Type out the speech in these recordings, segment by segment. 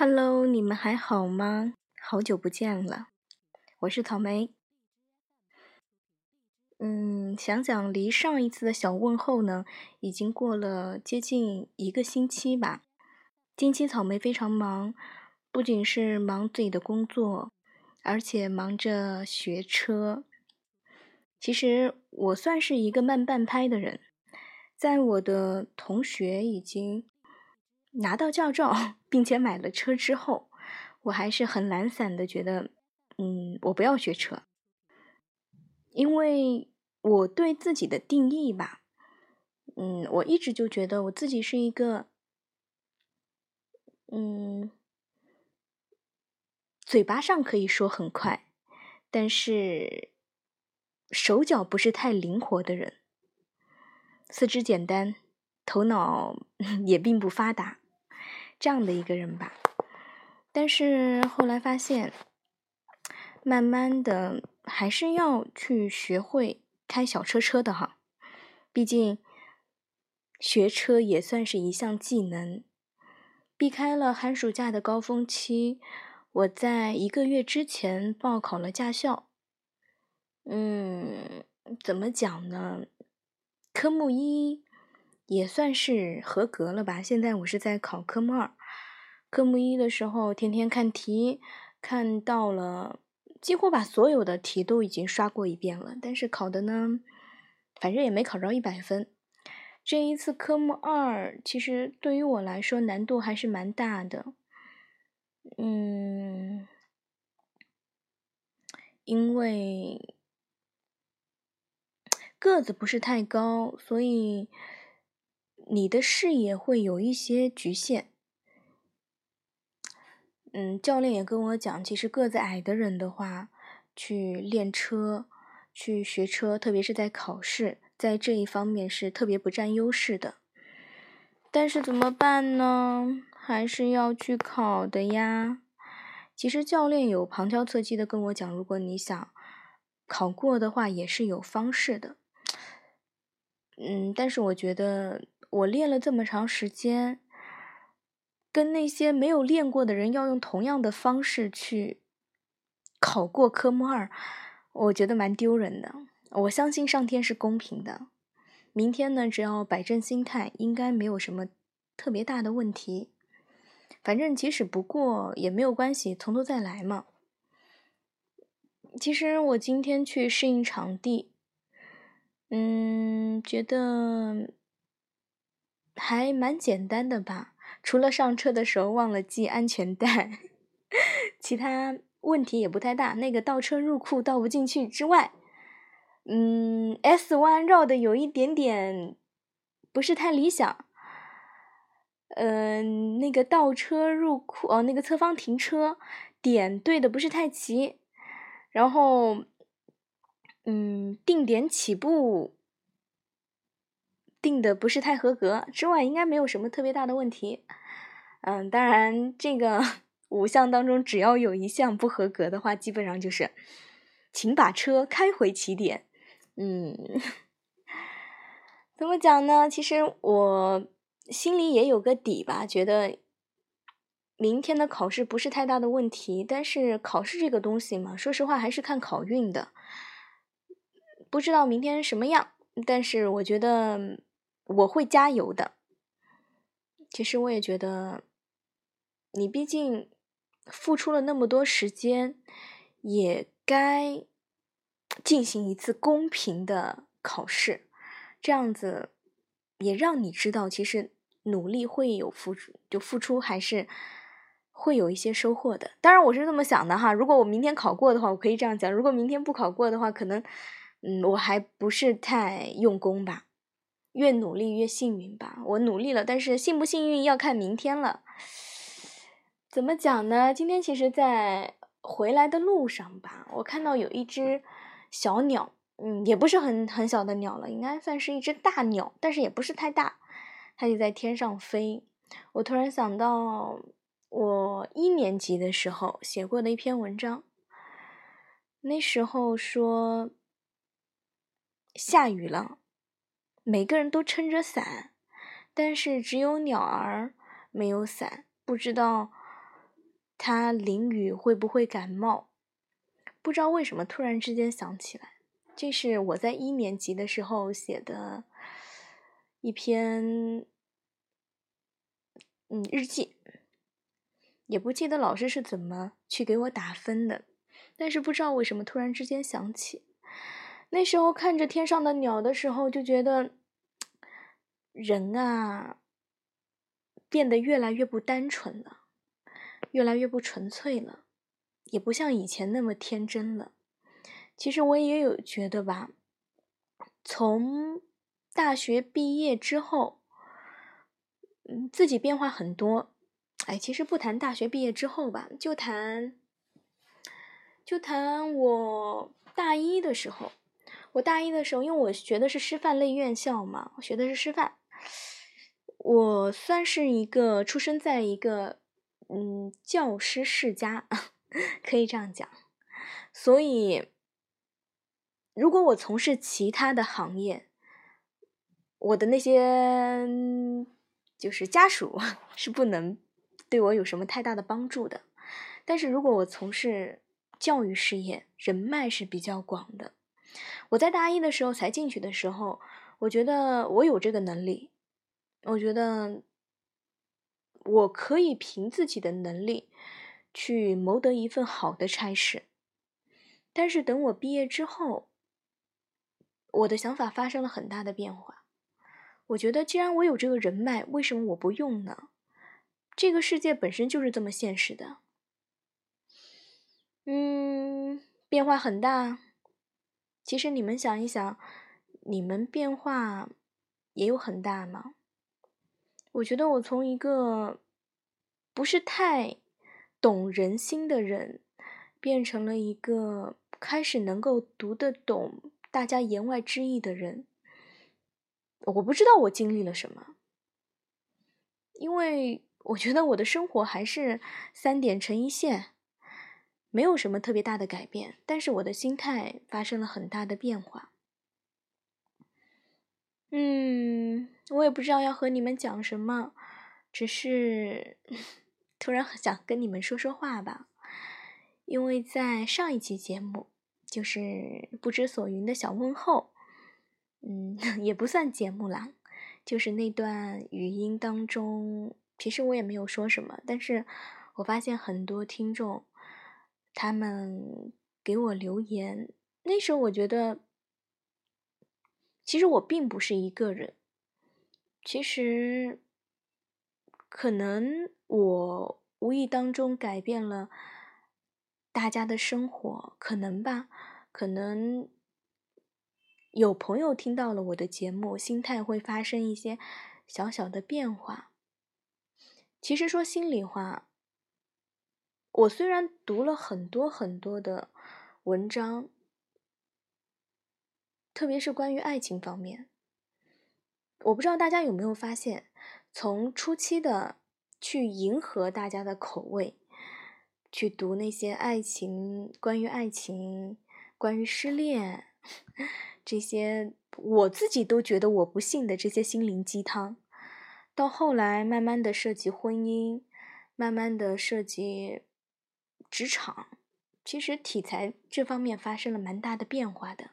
Hello，你们还好吗？好久不见了，我是草莓。嗯，想想离上一次的小问候呢，已经过了接近一个星期吧。近期草莓非常忙，不仅是忙自己的工作，而且忙着学车。其实我算是一个慢半拍的人，在我的同学已经拿到驾照 并且买了车之后，我还是很懒散的，觉得，嗯，我不要学车，因为我对自己的定义吧，嗯，我一直就觉得我自己是一个，嗯，嘴巴上可以说很快，但是手脚不是太灵活的人，四肢简单，头脑 也并不发达。这样的一个人吧，但是后来发现，慢慢的还是要去学会开小车车的哈。毕竟学车也算是一项技能。避开了寒暑假的高峰期，我在一个月之前报考了驾校。嗯，怎么讲呢？科目一。也算是合格了吧。现在我是在考科目二，科目一的时候天天看题，看到了几乎把所有的题都已经刷过一遍了，但是考的呢，反正也没考着一百分。这一次科目二其实对于我来说难度还是蛮大的，嗯，因为 个子不是太高，所以。你的视野会有一些局限，嗯，教练也跟我讲，其实个子矮的人的话，去练车、去学车，特别是在考试，在这一方面是特别不占优势的。但是怎么办呢？还是要去考的呀。其实教练有旁敲侧击的跟我讲，如果你想考过的话，也是有方式的。嗯，但是我觉得。我练了这么长时间，跟那些没有练过的人要用同样的方式去考过科目二，我觉得蛮丢人的。我相信上天是公平的，明天呢，只要摆正心态，应该没有什么特别大的问题。反正即使不过也没有关系，从头再来嘛。其实我今天去适应场地，嗯，觉得。还蛮简单的吧，除了上车的时候忘了系安全带，其他问题也不太大。那个倒车入库倒不进去之外，嗯，S 弯绕的有一点点不是太理想。嗯，那个倒车入库哦，那个侧方停车点对的不是太齐，然后，嗯，定点起步。定的不是太合格之外，应该没有什么特别大的问题。嗯，当然，这个 五项当中只要有一项不合格的话，基本上就是，请把车开回起点。嗯，怎么讲呢？其实我心里也有个底吧，觉得明天的考试不是太大的问题。但是考试这个东西嘛，说实话还是看考运的。不知道明天什么样，但是我觉得。我会加油的。其实我也觉得，你毕竟付出了那么多时间，也该进行一次公平的考试，这样子也让你知道，其实努力会有付出，就付出还是会有一些收获的。当然，我是这么想的哈。如果我明天考过的话，我可以这样讲；如果明天不考过的话，可能嗯，我还不是太用功吧。越努力越幸运吧，我努力了，但是幸不幸运要看明天了。怎么讲呢？今天其实，在回来的路上吧，我看到有一只小鸟，嗯，也不是很很小的鸟了，应该算是一只大鸟，但是也不是太大，它就在天上飞。我突然想到，我一年级的时候写过的一篇文章，那时候说下雨了。每个人都撑着伞，但是只有鸟儿没有伞。不知道他淋雨会不会感冒？不知道为什么突然之间想起来，这是我在一年级的时候写的一篇嗯日记，也不记得老师是怎么去给我打分的，但是不知道为什么突然之间想起，那时候看着天上的鸟的时候，就觉得人啊变得越来越不单纯了，越来越不纯粹了。也不像以前那么天真了。其实我也有觉得吧，从大学毕业之后，嗯，自己变化很多。哎，其实不谈大学毕业之后吧，就谈，就谈我大一的时候。我大一的时候，因为我学的是师范类院校嘛，我学的是师范，我算是一个出生在一个嗯教师世家。可以这样讲，所以如果我从事其他的行业，我的那些就是家属 是不能对我有什么太大的帮助的。但是如果我从事教育事业，人脉是比较广的。我在大一的时候才进去的时候，我觉得我有这个能力，我觉得我可以凭自己的能力。去谋得一份好的差事，但是等我毕业之后，我的想法发生了很大的变化。我觉得，既然我有这个人脉，为什么我不用呢？这个世界本身就是这么现实的。嗯，变化很大。其实你们想一想，你们变化也有很大吗？我觉得我从一个不是太。懂人心的人，变成了一个开始能够读得懂大家言外之意的人。我不知道我经历了什么，因为我觉得我的生活还是三点成一线，没有什么特别大的改变。但是我的心态发生了很大的变化。嗯，我也不知道要和你们讲什么，只是。突然想跟你们说说话吧，因为在上一期节目，就是不知所云的小问候，嗯，也不算节目啦，就是那段语音当中，其实我也没有说什么，但是我发现很多听众，他们给我留言，那时候我觉得，其实我并不是一个人，其实。可能我无意当中改变了大家的生活，可能吧？可能有朋友听到了我的节目，心态会发生一些小小的变化。其实说心里话，我虽然读了很多很多的文章，特别是关于爱情方面，我不知道大家有没有发现。从初期的去迎合大家的口味，去读那些爱情、关于爱情、关于失恋这些，我自己都觉得我不信的这些心灵鸡汤，到后来慢慢的涉及婚姻，慢慢的涉及职场，其实题材这方面发生了蛮大的变化的。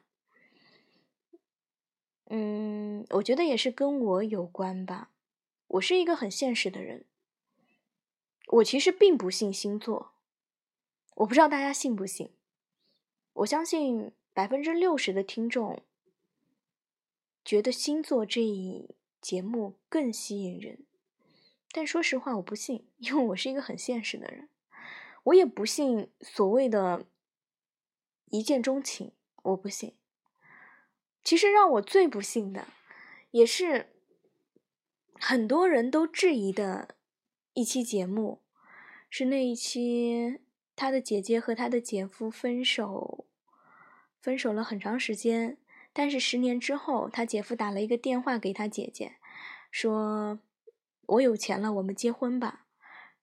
嗯，我觉得也是跟我有关吧。我是一个很现实的人，我其实并不信星座，我不知道大家信不信。我相信百分之六十的听众觉得星座这一节目更吸引人，但说实话，我不信，因为我是一个很现实的人，我也不信所谓的一见钟情，我不信。其实让我最不信的，也是。很多人都质疑的一期节目，是那一期他的姐姐和他的姐夫分手，分手了很长时间，但是十年之后，他姐夫打了一个电话给他姐姐，说：“我有钱了，我们结婚吧。”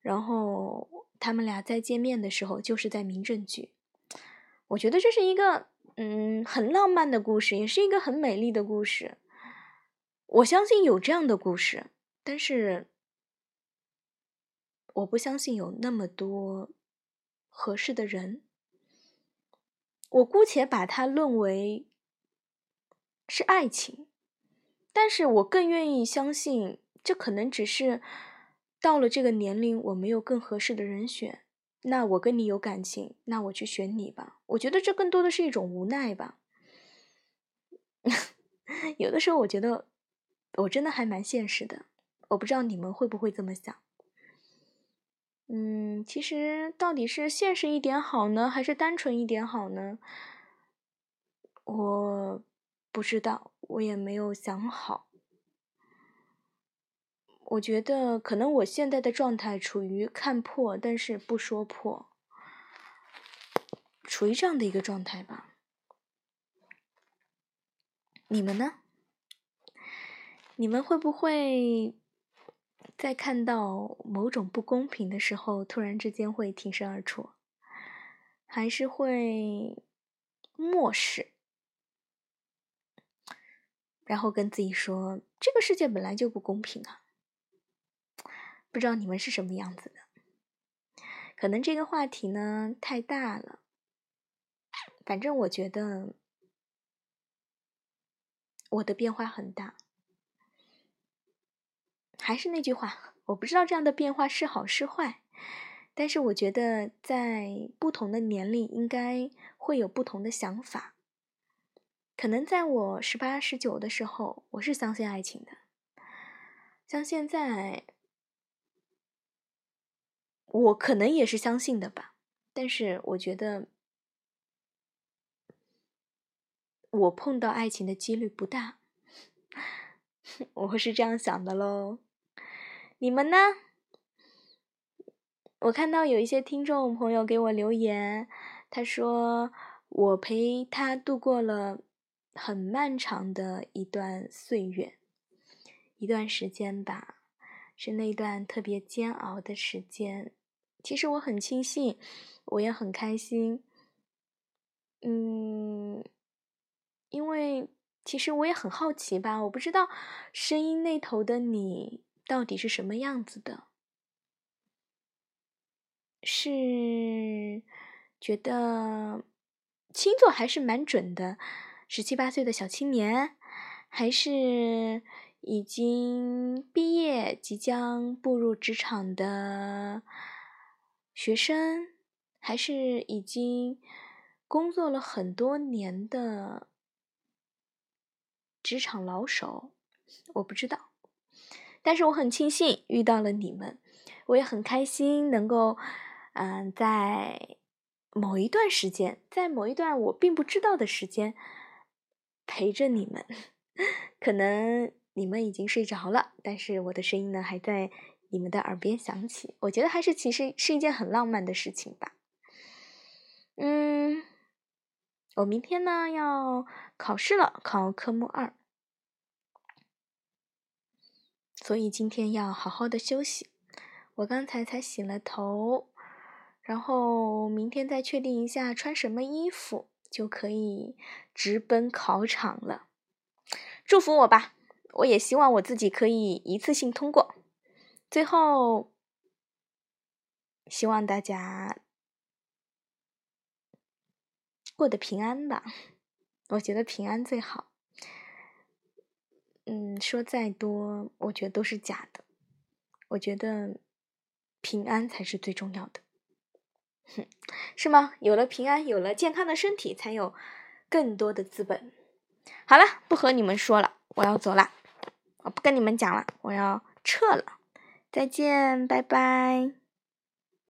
然后他们俩再见面的时候，就是在民政局。我觉得这是一个嗯很浪漫的故事，也是一个很美丽的故事。我相信有这样的故事，但是我不相信有那么多合适的人。我姑且把它论为是爱情，但是我更愿意相信，这可能只是到了这个年龄，我没有更合适的人选。那我跟你有感情，那我去选你吧。我觉得这更多的是一种无奈吧。有的时候，我觉得我真的还蛮现实的。我不知道你们会不会这么想。嗯，其实到底是现实一点好呢，还是单纯一点好呢？我不知道，我也没有想好。我觉得可能我现在的状态处于看破但是不说破，处于这样的一个状态吧。你们呢？你们会不会？在看到某种不公平的时候，突然之间会挺身而出，还是会漠视，然后跟自己说：“这个世界本来就不公平啊！”不知道你们是什么样子的？可能这个话题呢太大了，反正我觉得我的变化很大。还是那句话，我不知道这样的变化是好是坏，但是我觉得在不同的年龄应该会有不同的想法。可能在我十八、十九的时候，我是相信爱情的，像现在，我可能也是相信的吧。但是我觉得，我碰到爱情的几率不大，我是这样想的喽。你们呢？我看到有一些听众朋友给我留言，他说我陪他度过了很漫长的一段岁月，一段时间吧，是那段特别煎熬的时间。其实我很庆幸，我也很开心，嗯，因为其实我也很好奇吧，我不知道声音那头的你。到底是什么样子的？是觉得星座还是蛮准的，十七八岁的小青年，还是已经毕业即将步入职场的学生，还是已经工作了很多年的职场老手？我不知道。但是我很庆幸遇到了你们，我也很开心能够，嗯，在某一段时间，在某一段我并不知道的时间陪着你们。可能你们已经睡着了，但是我的声音呢还在你们的耳边响起。我觉得还是其实是一件很浪漫的事情吧。嗯，我明天呢要考试了，考科目二。所以今天要好好的休息。我刚才才洗了头，然后明天再确定一下穿什么衣服，就可以直奔考场了。祝福我吧，我也希望我自己可以一次性通过。最后，希望大家过得平安吧。我觉得平安最好。嗯，说再多，我觉得都是假的。我觉得平安才是最重要的，哼，是吗？有了平安，有了健康的身体，才有更多的资本。好了，不和你们说了，我要走了，我不跟你们讲了，我要撤了。再见，拜拜。